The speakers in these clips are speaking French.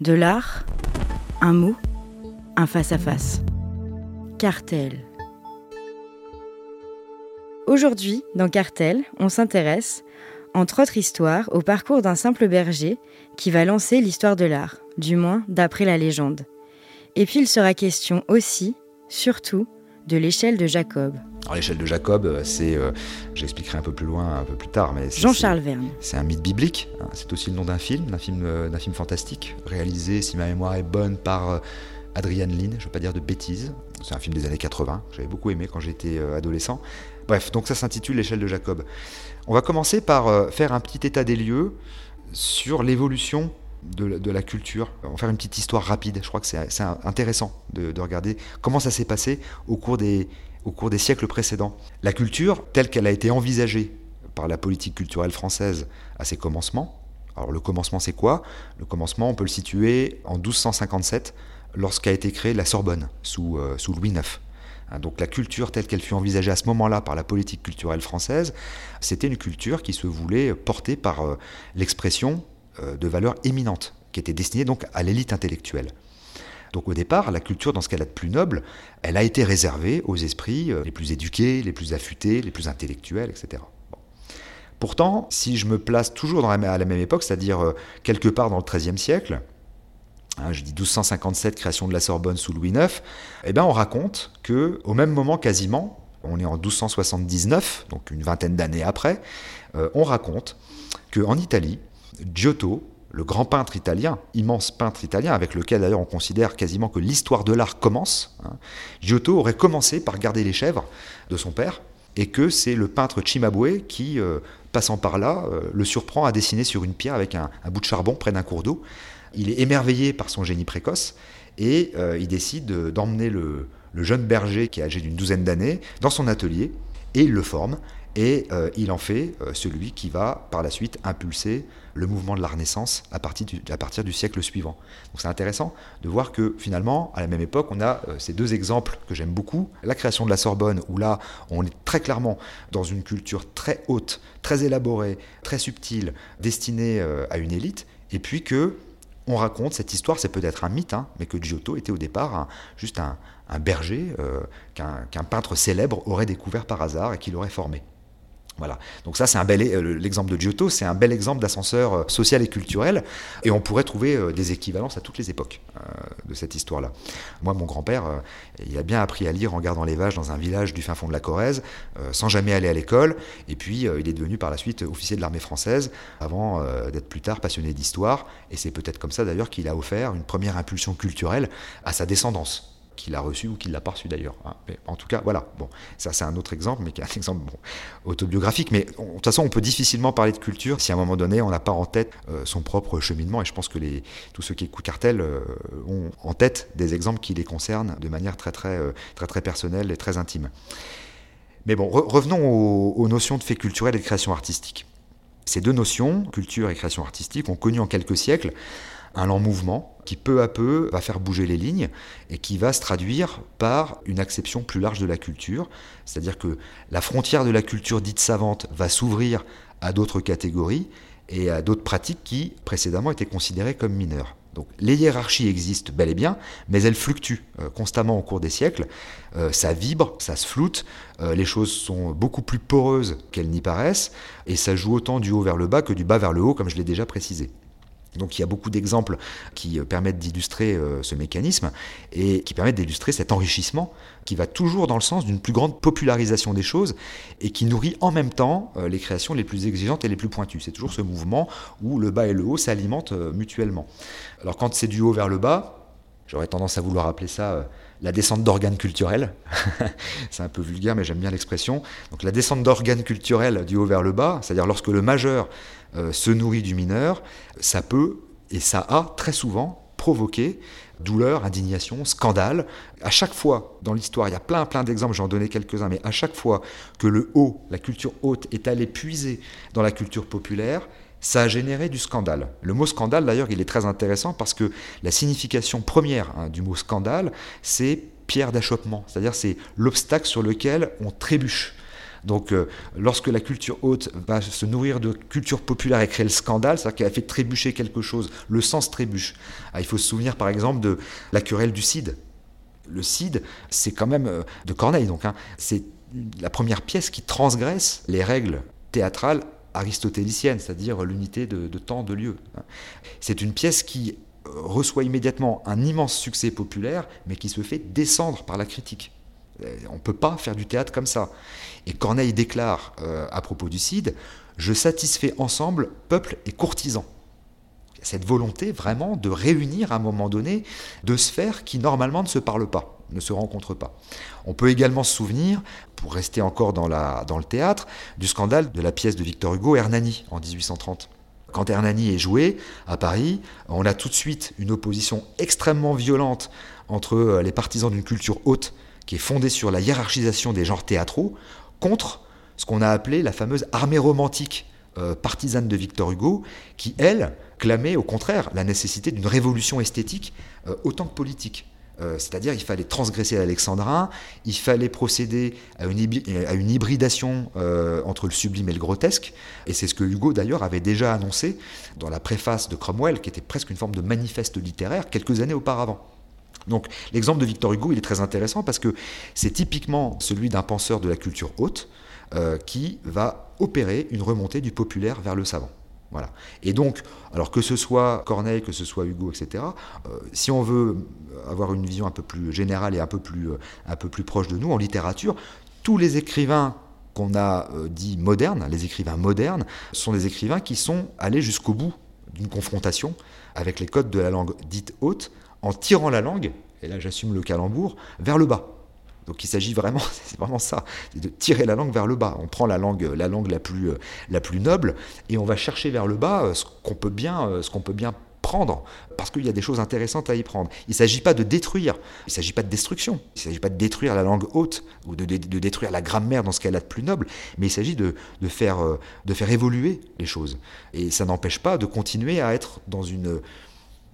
De l'art, un mot, un face-à-face. Cartel. Aujourd'hui, dans Cartel, on s'intéresse, entre autres histoires, au parcours d'un simple berger qui va lancer l'histoire de l'art, du moins d'après la légende. Et puis il sera question aussi, surtout, de l'échelle de Jacob. Alors l'échelle de Jacob, euh, c'est, euh, j'expliquerai un peu plus loin, un peu plus tard, mais Jean-Charles Verne. C'est un mythe biblique. hein. C'est aussi le nom d'un film, d'un film, euh, d'un film fantastique, réalisé, si ma mémoire est bonne, par euh, Adrian Lyne. Je ne veux pas dire de bêtises. C'est un film des années 80. que J'avais beaucoup aimé quand j'étais adolescent. Bref, donc ça s'intitule L'échelle de Jacob. On va commencer par faire un petit état des lieux sur l'évolution de, la- de la culture. On va faire une petite histoire rapide. Je crois que c'est c'est intéressant de, de regarder comment ça s'est passé au cours, des, au cours des siècles précédents. La culture, telle qu'elle a été envisagée par la politique culturelle française à ses commencements. Alors le commencement c'est quoi? Le commencement on peut le situer en 1257 lorsqu'a été créée la Sorbonne sous, euh, Louis IX. Hein, Donc la culture telle qu'elle fut envisagée à ce moment-là par la politique culturelle française, c'était une culture qui se voulait porter par euh, l'expression euh, de valeurs éminentes, qui était destinée donc à l'élite intellectuelle. Donc au départ, la culture, dans ce qu'elle a de plus noble, elle a été réservée aux esprits euh, les plus éduqués, les plus affûtés, les plus intellectuels, etc. Pourtant, si je me place toujours à la même époque, c'est-à-dire euh, quelque part dans le XIIIe siècle, hein, je dis 1257, création de la Sorbonne sous Louis IX, eh bien on raconte que au même moment quasiment, on est en 1279, donc une vingtaine d'années après, euh, on raconte qu'en Italie, Giotto, le grand peintre italien, immense peintre italien, avec lequel d'ailleurs on considère quasiment que l'histoire de l'art commence, hein, Giotto aurait commencé par garder les chèvres de son père, et que c'est le peintre Cimabue qui, euh, passant par là, euh, le surprend à dessiner sur une pierre avec un, bout de charbon près d'un cours d'eau. Il est émerveillé par son génie précoce, et euh, il décide de- d'emmener le, le jeune berger, qui est âgé d'une douzaine d'années, dans son atelier, et il le forme, et euh, il en fait euh, celui qui va par la suite impulser le mouvement de la Renaissance à partir du, siècle suivant. Donc c'est intéressant de voir que finalement, à la même époque, on a euh, ces deux exemples que j'aime beaucoup. La création de la Sorbonne, où là, on est très clairement dans une culture très haute, très élaborée, très subtile, destinée à une élite, et puis que on raconte cette histoire, c'est peut-être un mythe, hein, mais que Giotto était au départ juste un, berger qu'un peintre célèbre aurait découvert par hasard et qu'il aurait formé. Voilà. Donc ça, c'est un bel euh, l'exemple de Giotto, c'est un bel exemple d'ascenseur euh, social et culturel, et on pourrait trouver euh, des équivalences à toutes les époques de cette histoire-là. Moi, mon grand-père, il a bien appris à lire en gardant les vaches dans un village du fin fond de la Corrèze, sans jamais aller à l'école, et puis il est devenu par la suite officier de l'armée française, avant d'être plus tard passionné d'histoire, et c'est peut-être comme ça d'ailleurs qu'il a offert une première impulsion culturelle à sa descendance qu'il a reçu ou qu'il l'a pas reçu d'ailleurs. hein. En tout cas, voilà. Bon, ça c'est un autre exemple, mais qui est un exemple autobiographique. Mais de toute façon, on peut difficilement parler de culture si à un moment donné on n'a pas en tête euh, son propre cheminement. Et je pense que tous ceux qui écoutent Cartel euh, ont en tête des exemples qui les concernent de manière très très euh, très très personnelle et très intime. Mais bon, re- revenons aux notions de fait culturel et de création artistique. Ces deux notions, culture et création artistique, ont connu en quelques siècles un lent mouvement qui peu à peu va faire bouger les lignes et qui va se traduire par une acception plus large de la culture. C'est-à-dire que la frontière de la culture dite savante va s'ouvrir à d'autres catégories et à d'autres pratiques qui précédemment étaient considérées comme mineures. Donc les hiérarchies existent bel et bien, mais elles fluctuent euh, constamment au cours des siècles. Euh, ça vibre, ça se floute, euh, les choses sont beaucoup plus poreuses qu'elles n'y paraissent, et ça joue autant du haut vers le bas que du bas vers le haut, comme je l'ai déjà précisé. Donc il y a beaucoup d'exemples qui euh, permettent d'illustrer euh, ce mécanisme et qui permettent d'illustrer cet enrichissement qui va toujours dans le sens d'une plus grande popularisation des choses et qui nourrit en même temps euh, les créations les plus exigeantes et les plus pointues. C'est toujours ce mouvement où le bas et le haut s'alimentent mutuellement. Alors quand c'est du haut vers le bas, j'aurais tendance à vouloir appeler ça la descente d'organes culturels. c'est un peu vulgaire, mais j'aime bien l'expression. Donc la descente d'organes culturels du haut vers le bas, c'est-à-dire lorsque le majeur euh, se nourrit du mineur, ça peut, et ça a très souvent provoqué douleur, indignation, scandale. À chaque fois dans l'histoire, il y a plein plein d'exemples, j'en donnais quelques-uns, mais à chaque fois que le haut, la culture haute, est allé puiser dans la culture populaire, ça a généré du scandale. Le mot scandale, d'ailleurs, il est très intéressant parce que la signification première hein, du mot scandale, c'est pierre d'achoppement, c'est-à-dire c'est l'obstacle sur lequel on trébuche. Donc, euh, lorsque la culture haute va se nourrir de culture populaire et créer le scandale, c'est-à-dire qu'elle a fait trébucher quelque chose, le sens trébuche. Ah, il faut se souvenir, par exemple, de la querelle du Cid. Le Cid, c'est quand même euh, de Corneille, donc, hein, c'est la première pièce qui transgresse les règles théâtrales aristotéliciennes, c'est-à-dire l'unité de, temps, de lieu. C'est une pièce qui reçoit immédiatement un immense succès populaire, mais qui se fait descendre par la critique. Euh, on ne peut pas faire du théâtre comme ça. Et Corneille déclare euh, à propos du Cid, je satisfais ensemble peuple et courtisans. Cette volonté vraiment de réunir à un moment donné deux sphères qui normalement ne se parlent pas, ne se rencontrent pas. On peut également se souvenir, pour rester encore dans, la, dans le théâtre, du scandale de la pièce de Victor Hugo Hernani en 1830. Quand Hernani est joué à Paris, on a tout de suite une opposition extrêmement violente entre euh, les partisans d'une culture haute qui est fondée sur la hiérarchisation des genres théâtraux contre ce qu'on a appelé la fameuse armée romantique euh, partisane de Victor Hugo, qui, elle, clamait au contraire la nécessité d'une révolution esthétique euh, autant que politique. Euh, c'est-à-dire il fallait transgresser l'alexandrin, il fallait procéder à une, hybridation entre le sublime et le grotesque, et c'est ce que Hugo d'ailleurs avait déjà annoncé dans la préface de Cromwell, qui était presque une forme de manifeste littéraire quelques années auparavant. Donc l'exemple de Victor Hugo, il est très intéressant parce que c'est typiquement celui d'un penseur de la culture haute euh, qui va opérer une remontée du populaire vers le savant. Voilà. Et donc, alors que ce soit Corneille, que ce soit Hugo, etc., euh, si on veut avoir une vision un peu plus générale et un peu plus, euh, un peu plus proche de nous, en littérature, tous les écrivains qu'on a dit modernes, les écrivains modernes, sont des écrivains qui sont allés jusqu'au bout d'une confrontation avec les codes de la langue dite haute, en tirant la langue, et là j'assume le calembour, vers le bas. Donc il s'agit vraiment, c'est vraiment ça, de tirer la langue vers le bas. On prend la langue, la langue la plus, euh, la plus noble et on va chercher vers le bas euh, ce qu'on peut bien, euh, ce qu'on peut bien prendre, parce qu'il y a des choses intéressantes à y prendre. Il ne s'agit pas de détruire, il ne s'agit pas de destruction, il ne s'agit pas de détruire la langue haute ou de, détruire la grammaire dans ce qu'elle a de plus noble, mais il s'agit de, de, faire, de faire évoluer les choses. Et ça n'empêche pas de continuer à être dans, une,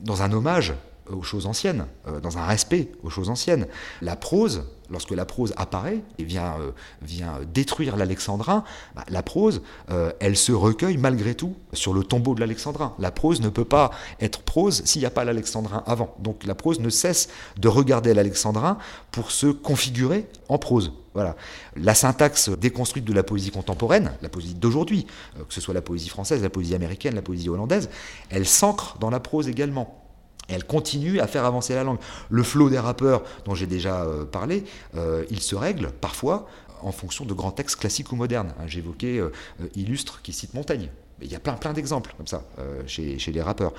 dans un hommage aux choses anciennes, euh, dans un respect aux choses anciennes. La prose, lorsque la prose apparaît et vient, euh, vient détruire l'alexandrin, bah, la prose, euh, elle se recueille malgré tout sur le tombeau de l'alexandrin. La prose ne peut pas être prose s'il n'y a pas l'alexandrin avant. Donc la prose ne cesse de regarder l'alexandrin pour se configurer en prose. Voilà. La syntaxe déconstruite de la poésie contemporaine, la poésie d'aujourd'hui, que ce soit la poésie française, la poésie américaine, la poésie hollandaise, elle s'ancre dans la prose également elle continue à faire avancer la langue. Le flot des rappeurs dont j'ai déjà euh, parlé, euh, il se règle parfois en fonction de grands textes classiques ou modernes. Hein, J'évoquais euh, Illustre qui cite Montaigne. Il y a plein, plein d'exemples comme ça chez, chez, les rappeurs.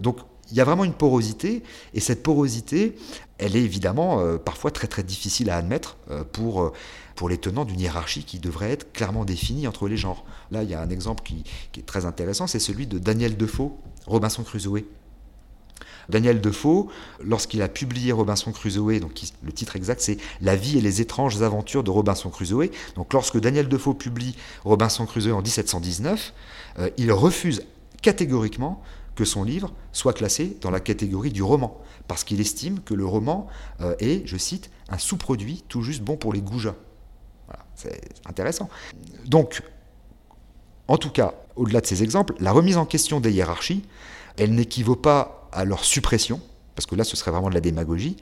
donc il y a vraiment une porosité, et cette porosité, elle est évidemment parfois très très difficile à admettre pour, pour les tenants d'une hiérarchie qui devrait être clairement définie entre les genres. Là, il y a un exemple qui, qui est très intéressant, c'est celui de Daniel Defoe, Robinson Crusoe. Daniel Defoe, lorsqu'il a publié Robinson Crusoe, donc le titre exact c'est La vie et les étranges aventures de Robinson Crusoe. Donc lorsque Daniel Defoe publie Robinson Crusoe en 1719, euh, il refuse catégoriquement que son livre soit classé dans la catégorie du roman, parce qu'il estime que le roman euh, est, je cite, un sous-produit tout juste bon pour les goujats. C'est intéressant. Donc, en tout cas, au-delà de ces exemples, la remise en question des hiérarchies, elle n'équivaut pas à leur suppression, parce que là ce serait vraiment de la démagogie,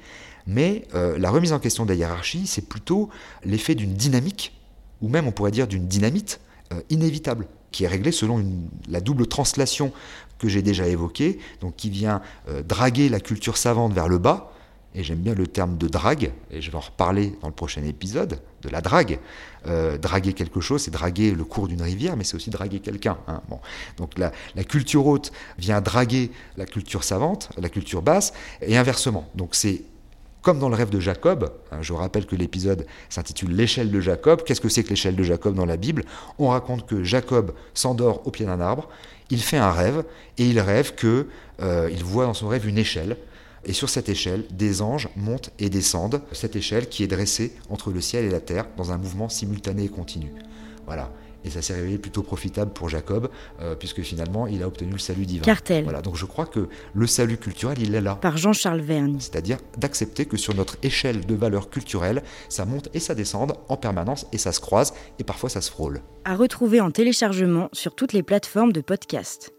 mais euh, la remise en question de la hiérarchie, c'est plutôt l'effet d'une dynamique, ou même on pourrait dire d'une dynamite euh, inévitable, qui est réglée selon la double translation que j'ai déjà évoquée, donc qui vient euh, draguer la culture savante vers le bas, et j'aime bien le terme de drague, et je vais en reparler dans le prochain épisode, de la drague. Euh, draguer quelque chose, c'est draguer le cours d'une rivière, mais c'est aussi draguer quelqu'un. Hein. Bon. Donc la, culture haute vient draguer la culture savante, la culture basse, et inversement. Donc c'est comme dans le rêve de Jacob, hein, je rappelle que l'épisode s'intitule L'échelle de Jacob. Qu'est-ce que c'est que l'échelle de Jacob dans la Bible? On raconte que Jacob s'endort au pied d'un arbre, il fait un rêve, et il rêve que euh, voit dans son rêve une échelle, et sur cette échelle, des anges montent et descendent, cette échelle qui est dressée entre le ciel et la terre dans un mouvement simultané et continu. Voilà. et ça s'est révélé plutôt profitable pour Jacob, euh, puisque finalement il a obtenu le salut divin. Cartel. Voilà, donc je crois que le salut culturel, il est là. Par Jean-Charles Vergne. C'est-à-dire d'accepter que sur notre échelle de valeurs culturelles, ça monte et ça descende en permanence et ça se croise et parfois ça se frôle. À retrouver en téléchargement sur toutes les plateformes de podcast.